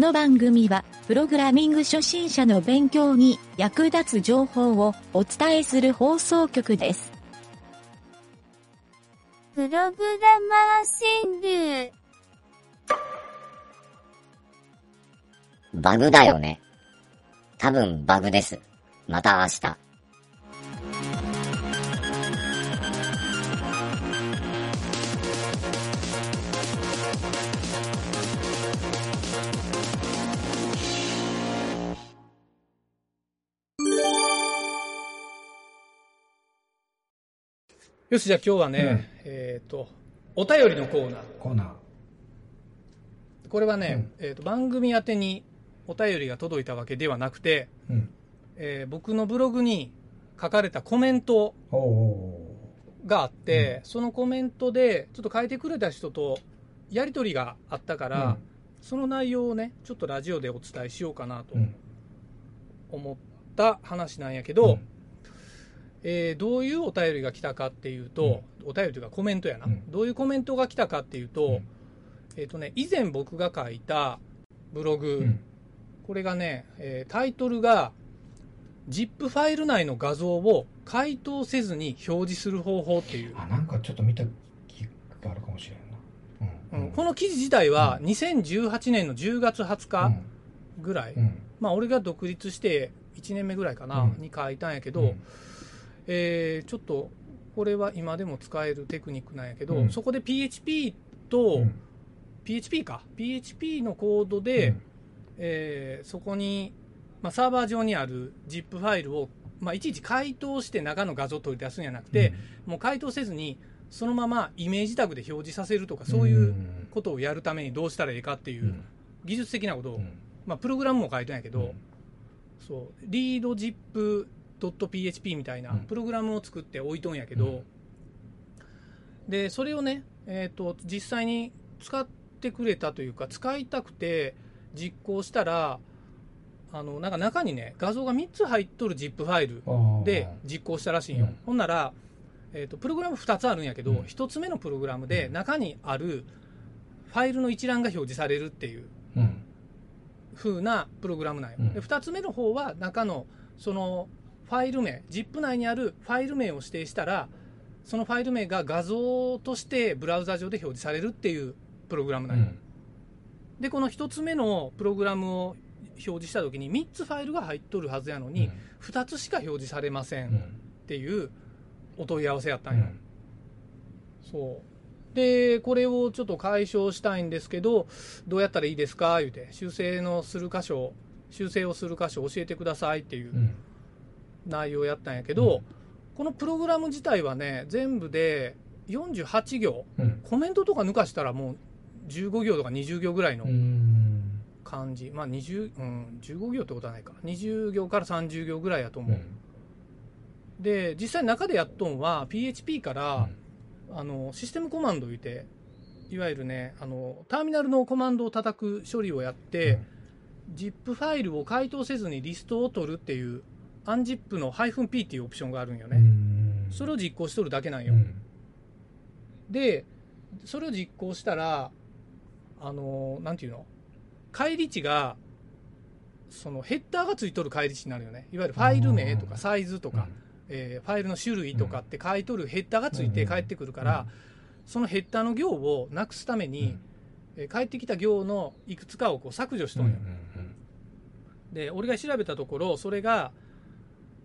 の番組は、プログラミング初心者の勉強に役立つ情報をお伝えする放送局です。プログラマー川柳。バグだよね。多分バグです。また明日。よし、じゃあ今日はね、えっ、と、お便りのコーナー。コーナー。これはね、えー、と番組宛てにお便りが届いたわけではなくて、うん。えー僕のブログに書かれたコメントがあって、そのコメントでちょっと書いてくれた人とやり取りがあったから、うんその内容をねちょっとラジオでお伝えしようかなと。思った話なんやけど、うんえーどういうお便りが来たかっていうと、お便りというかコメントやな、うん。どういうコメントが来たかっていうと,、うん。えーとね、以前僕が書いたブログ、うん。これがね、えータイトルが ZIP ファイル内の画像を解凍せずに表示する方法っていう、あ、なんかちょっと見た気があるかもしれんな。うん。うん。この記事自体は2018年の10月20日ぐらい、うん。まあ、俺が独立して1年目ぐらいかな、うん。に書いたんやけど、うんえーちょっとこれは今でも使えるテクニックなんやけど、うん。そこで PHP と、うん。PHP か。PHP のコードで、えーそこに、まあ、サーバー上にある ZIP ファイルを、まあ、いちいち解凍して中の画像を取り出すんじゃなくて、もう解凍せずにそのままイメージタグで表示させるとかそういうことをやるためにどうしたらいいかっていううん。技術的なことを、うん。まあ、プログラムも書いてんやけど、うん。そう。リード ZIP.php みたいなうん。プログラムを作って置いとんやけど、うん。でそれをね、えー、と実際に使ってくれたというか使いたくて実行したらあのなんか中にね画像が3つ入っとる ZIP ファイルで実行したらしいんよ、うん。ほんなら、えー、とプログラム2つあるんやけど、うん。1つ目のプログラムでうん。中にあるファイルの一覧が表示されるっていううん。風なプログラムなんよ、うん。で2つ目の方は中のそのファイル名 ZIP 内にあるファイル名を指定したらそのファイル名が画像としてブラウザ上で表示されるっていうプログラムなんよ、でこの1つ目のプログラムを表示した時に3つファイルが入っとるはずやのに、2つしか表示されませんっうん。ていうお問い合わせやったんよ、うん。そうでこれをちょっと解消したいんですけどどうやったらいいですか？言うて修正のする箇所修正をする箇所教えてくださいっていううん。内容やったんやけど、うん。このプログラム自体はね全部で48行。うん。コメントとか抜かしたらもう15行とか20行ぐらいのうん。感じ、まあ20、うん、15行ってことはないか。20行から30行ぐらいやと思う、で実際中でやっとんは PHP から、あのシステムコマンドを言っていわゆるねあのターミナルのコマンドを叩く処理をやって、ZIP ファイルを解凍せずにリストを取るっていう unzip の -p っていうオプションがあるんよね、それを実行しとるだけなんよ、でそれを実行したらあのなんていうの？返り値がそのヘッダーがついとる返り値になるよね。いわゆるファイル名とかサイズとか、えーファイルの種類とかって書いとるヘッダーがついて返ってくるから、そのヘッダーの行をなくすために、えー返ってきた行のいくつかをこう削除しとんよ、で俺が調べたところそれが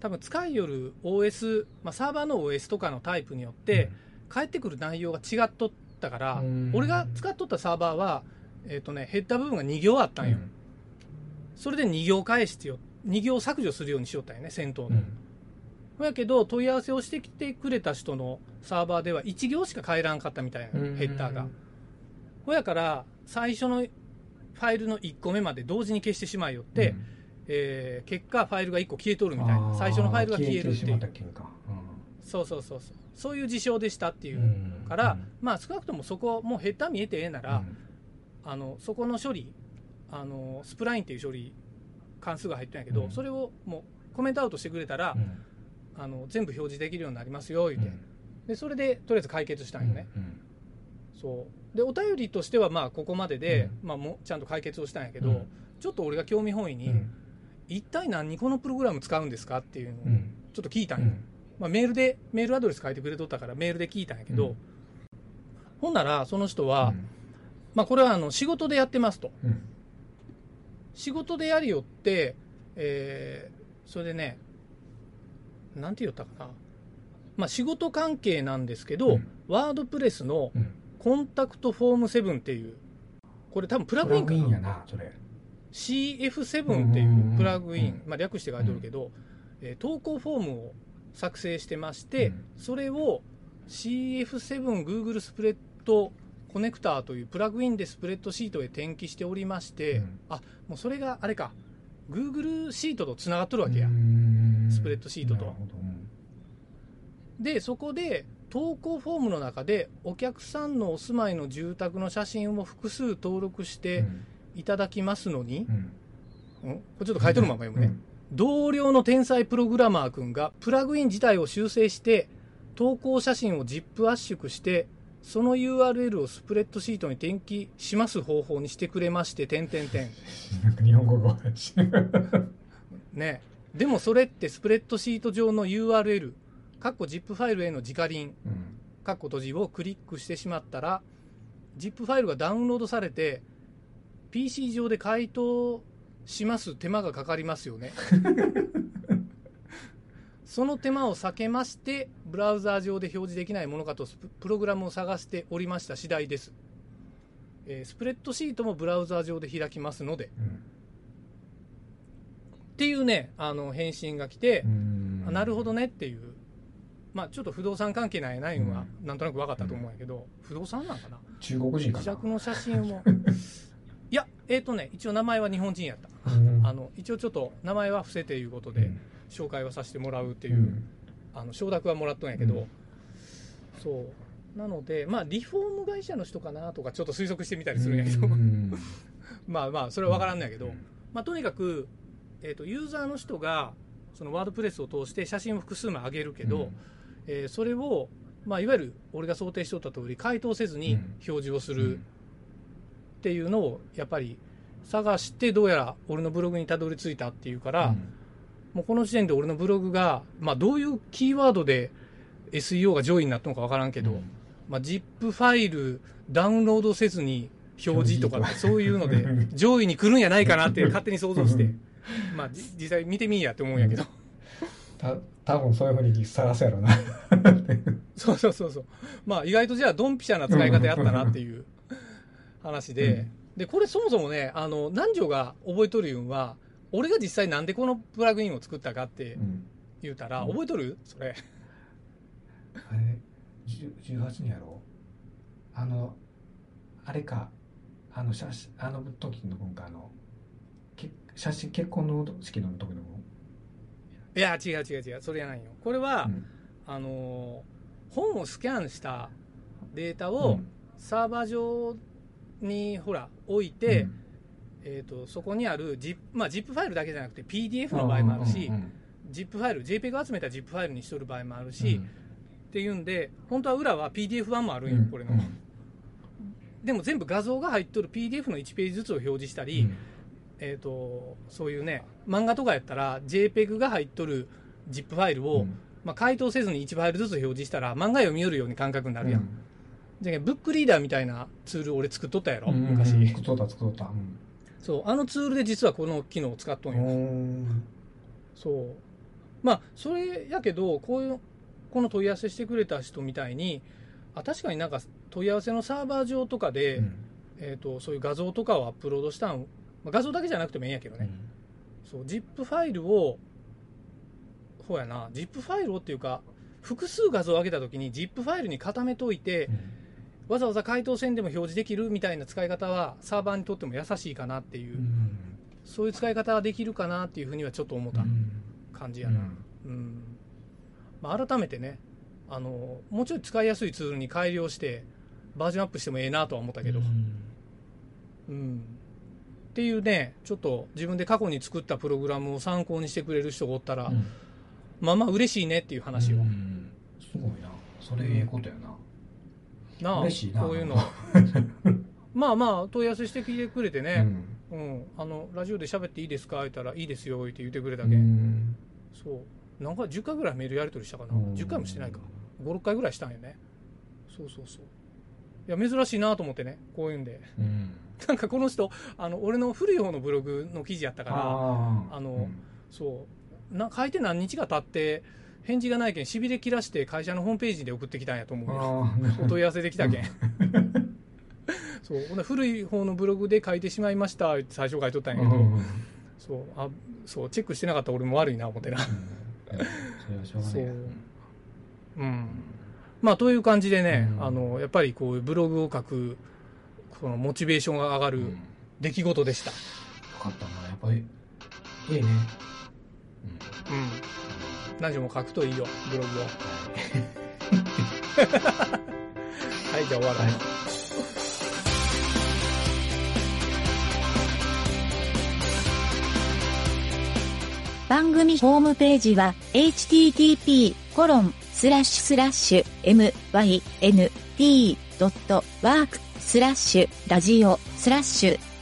多分使いよる OS、まあ、サーバーの OS とかのタイプによって、返ってくる内容が違っとったから、うん。俺が使っとったサーバーは、えーとね、ヘッダー部分が2行あったんよ、それで2行返してよ。2行削除するようにしよったんよね先頭の、やけど問い合わせをしてきてくれた人のサーバーでは1行しか変えらんかったみたいな、うん。ヘッダーが。ほやから最初のファイルの1個目まで同時に消してしまいよって、えー結果ファイルが1個消えとるみたいな。最初のファイルが消えるっていう。そうそうそうそう。そういう事象でしたっていうから、まあ少なくともそこもうヘッダー見えてええなら、あのそこの処理あのスプラインっていう処理関数が入ってんやけど、うん。それをもうコメントアウトしてくれたら、あの全部表示できるようになりますよ言って、でそれでとりあえず解決したんよね、そう。でお便りとしてはまあここまでで、まあ、もうちゃんと解決をしたんやけど、うん。ちょっと俺が興味本位に、うん一体何にこのプログラム使うんですかっていうのをうん。ちょっと聞いたんよ、うん。まあ、メールでメールアドレス書いてくれとったからメールで聞いたんやけど、うん。ほんならその人は、まあ、これはあの仕事でやってますと。うん。仕事でやりよって、えーそれでねなんて言ったかな、まあ、仕事関係なんですけど、うん。ワードプレスのうん。コンタクトフォーム7っていうこれ多分プラグインかな。やなそれ CF7 っていうプラグイン、うんまあ、略して書いてるけど、えー投稿フォームを作成してまして、うん。それを CF7Google スプレッドコネクターというプラグインでスプレッドシートへ転記しておりまして、うん。あもうそれがあれか。Google シートとつながっとるわけや、うん。スプレッドシートと。でそこで投稿フォームの中でお客さんのお住まいの住宅の写真を複数登録していただきますのに、うん。うんこれちょっと書いてるまま読むね、同僚の天才プログラマー君がプラグイン自体を修正して投稿写真を ZIP 圧縮してその URL をスプレッドシートに転記します方法にしてくれまして点点点日本語がしね。でもそれってスプレッドシート上の URL かっこ ZIP ファイルへの直リンうん。かっこ閉じをクリックしてしまったら ZIP ファイルがダウンロードされて PC 上で回答します手間がかかりますよね。その手間を避けましてブラウザー上で表示できないものかとスププログラムを探しておりました次第です、えースプレッドシートもブラウザー上で開きますので。うんっていうねあの返信が来て、うん。あなるほどねっていう。まあちょっと不動産関係ないないのはうなんとなく分かったと思うんやけど、不動産なんかな？中国人かな。自宅の写真を いやえっ、とね一応名前は日本人やった、うん。あの一応ちょっと名前は伏せていうことで紹介はさせてもらうっていう、うん。あの承諾はもらったんやけど、うん。そう。なのでまあリフォーム会社の人かなとかちょっと推測してみたりするんやけど、うん。まあまあそれは分からんのやけど、うん。まあ、とにかく、えー、とユーザーの人がそのワードプレスを通して写真を複数枚上げるけど、うん。えーそれを、まあ、いわゆる俺が想定しておった通り回答せずにうん。表示をするっていうのをやっぱり探してどうやら俺のブログにたどり着いたっていうから、もうこの時点で俺のブログが、まあ、どういうキーワードで SEO が上位になったのか分からんけど、うん。まあ、ZIP ファイルダウンロードせずに表示とかそういうので 上位に来るんやないかなって勝手に想像して、まあ、じ実際見てみんやって思うんやけど、た多分そういうふうに探すやろな。そうそうそうそう。まあ意外とじゃあドンピシャな使い方やったなっていう話で、でこれそもそもねあの南條が覚えとるいうんは俺が実際なんでこのプラグインを作ったかってうん。言うたら、うん。覚えとる？それ。あれ？10 18年やろ？あのあれか。あの写真あの時の分かあのけ写真結婚の式の時の分いや違う違う違う。それじゃないよ。これは、うん。あのー本をスキャンしたデータをうん。サーバー上にほら置いて、えー、とそこにある ZIP,、まあ、ZIP ファイルだけじゃなくて PDF の場合もあるし、うんうん。ZIP ファイル JPEG を集めた ZIP ファイルにしとる場合もあるうん。し、っていうんで本当は裏は PDF 版もあるんよ、これの、うん。でも全部画像が入っとる PDF の1ページずつを表示したり、うん。えー、とそういうね漫画とかやったら JPEG が入っとる ZIP ファイルを、うん。まあ、回答せずに1ファイルずつ表示したら漫画読み寄るように感覚になるやん、うんじゃブックリーダーみたいなツール俺作っとったやろ、うん昔、うん。作っとった作っとった。うん。そうあのツールで実はこの機能を使っとんよ、うんそう。まあそれやけどこういうこの問い合わせしてくれた人みたいにあ確かになんか問い合わせのサーバー上とかで、えー、とそういう画像とかをアップロードしたん、まあ、画像だけじゃなくてもいいんやけどね、そう ZIP ファイルをほうやな ZIP ファイルをっていうか複数画像を上げた時に ZIP ファイルに固めといて、わざわざ回答線でも表示できるみたいな使い方はサーバーにとっても優しいかなっていう、うん。そういう使い方はできるかなっていうふうにはちょっと思った。感じやな、うん。まあ、改めてねあのもうちょい使いやすいツールに改良してバージョンアップしてもええなとは思ったけど、うん。っていうねちょっと自分で過去に作ったプログラムを参考にしてくれる人がおったら、うん。まあまあ嬉しいねっていう話を、うん。すごいな。それええことやななあ嬉しいな。こういうの。まあまあ問い合わせしてきてくれてね、うん、あのラジオで喋っていいですか？言ったらいいですよって言ってくれたうけん、ん。そう。なんか10回ぐらいメールやり取りしたかな、うん。10回もしてないか。56回ぐらいしたんよね。そうそうそう。いや珍しいなと思ってねこういうんで。うん。なんかこの人あの俺の古い方のブログの記事やったからああのそう。な書いて何日か経って返事がないけんしびれ切らして会社のホームページで送ってきたんやと思う お問い合わせできたけん。そう。ほんで古い方のブログで書いてしまいましたって最初書いとったんやけど、そう。あそうチェックしてなかった俺も悪いな思ってなそうう。うん。まあという感じでね、うん。あのやっぱりこういうブログを書くこのモチベーションが上がるうん。よ出来事でした、かったな。やっぱりいいね。うん何時も書くといいよブログを。はいじゃあ終わらな。い、番組ホームページは http:// myn.t.work スラッシュラジオスラッシュ